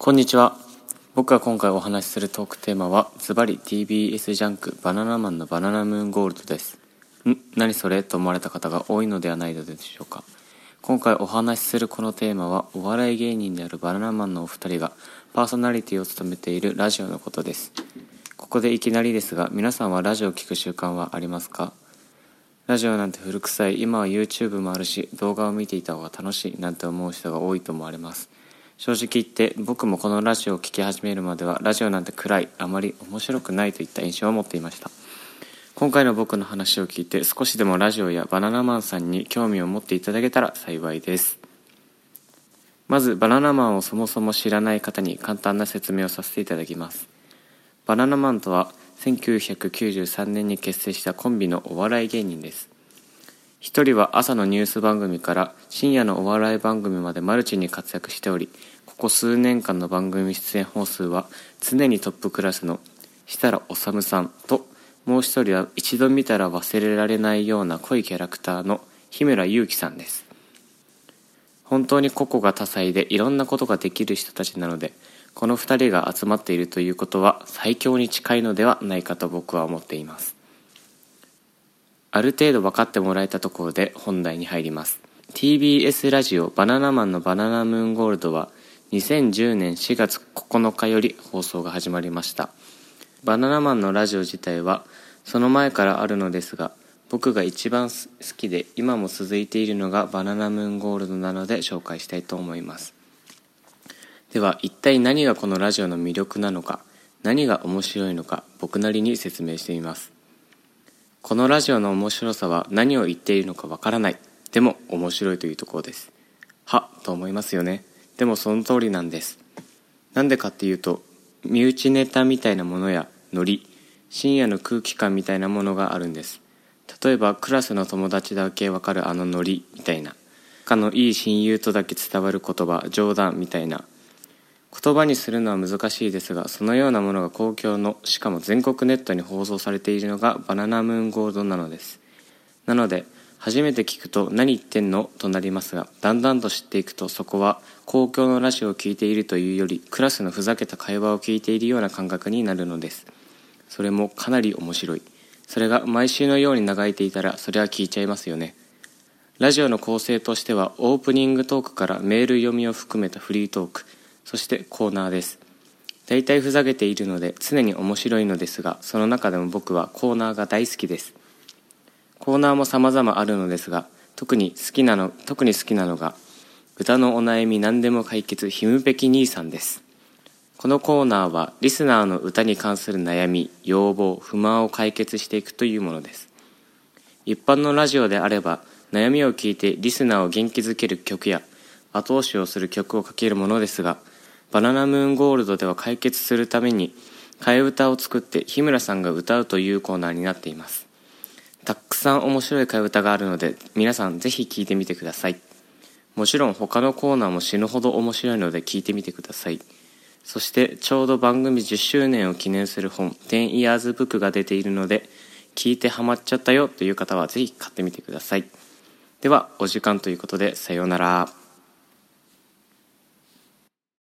こんにちは。僕が今回お話しするトークテーマはズバリ TBS ジャンクバナナマンのバナナムーンゴールドです。ん何それと思われた方が多いのではないのでしょうか。今回お話しするこのテーマはお笑い芸人であるバナナマンのお二人がパーソナリティを務めているラジオのことです。ここでいきなりですが皆さんはラジオを聴く習慣はありますか？ラジオなんて古臭い。今は YouTube もあるし動画を見ていた方が楽しいなんて思う人が多いと思われます。正直言って僕もこのラジオを聴き始めるまではラジオなんて暗いあまり面白くないといった印象を持っていました。今回の僕の話を聞いて少しでもラジオやバナナマンさんに興味を持っていただけたら幸いです。まずバナナマンをそもそも知らない方に簡単な説明をさせていただきます。バナナマンとは1993年に結成したコンビのお笑い芸人です。一人は朝のニュース番組から深夜のお笑い番組までマルチに活躍しておりここ数年間の番組出演本数は常にトップクラスの設楽治さんともう一人は一度見たら忘れられないような濃いキャラクターの日村勇紀さんです。本当に個々が多彩でいろんなことができる人たちなのでこの2人が集まっているということは最強に近いのではないかと僕は思っています。ある程度分かってもらえたところで本題に入ります。TBS ラジオ「バナナマンのバナナムーンゴールド」は2010年4月9日より放送が始まりました。バナナマンのラジオ自体はその前からあるのですが僕が一番好きで今も続いているのがバナナムーンゴールドなので紹介したいと思います。では一体何がこのラジオの魅力なのか何が面白いのか僕なりに説明してみます。このラジオの面白さは何を言っているのかわからない。でも面白いというところです。はと思いますよね。でもその通りなんです。なんでかっていうと身内ネタみたいなものやノリ深夜の空気感みたいなものがあるんです。例えばクラスの友達だけわかるあのノリみたいな。仲のいい親友とだけ伝わる言葉冗談みたいな。言葉にするのは難しいですがそのようなものが公共のしかも全国ネットに放送されているのがバナナムーンゴールドなのです。なので初めて聞くと何言ってんのとなりますがだんだんと知っていくとそこは公共のラジオを聴いているというよりクラスのふざけた会話を聞いているような感覚になるのです。それもかなり面白い。それが毎週のように流れていたらそれは聞いちゃいますよね。ラジオの構成としてはオープニングトークからメール読みを含めたフリートーク。そしてコーナーです。大体ふざけているので常に面白いのですがその中でも僕はコーナーが大好きです。コーナーも様々あるのですが特に好きなの特に好きなのが歌のお悩み何でも解決ひむぺき兄さんです。このコーナーはリスナーの歌に関する悩み要望不満を解決していくというものです。一般のラジオであれば悩みを聞いてリスナーを元気づける曲や後押しをする曲をかけるものですがバナナムーンゴールドでは解決するために替え歌を作って日村さんが歌うというコーナーになっています。たくさん面白い替え歌があるので皆さんぜひ聴いてみてください。もちろん他のコーナーも死ぬほど面白いので聞いてみてください。そしてちょうど番組10周年を記念する本「10 Years Book」が出ているので聞いてハマっちゃったよという方はぜひ買ってみてください。ではお時間ということでさようなら。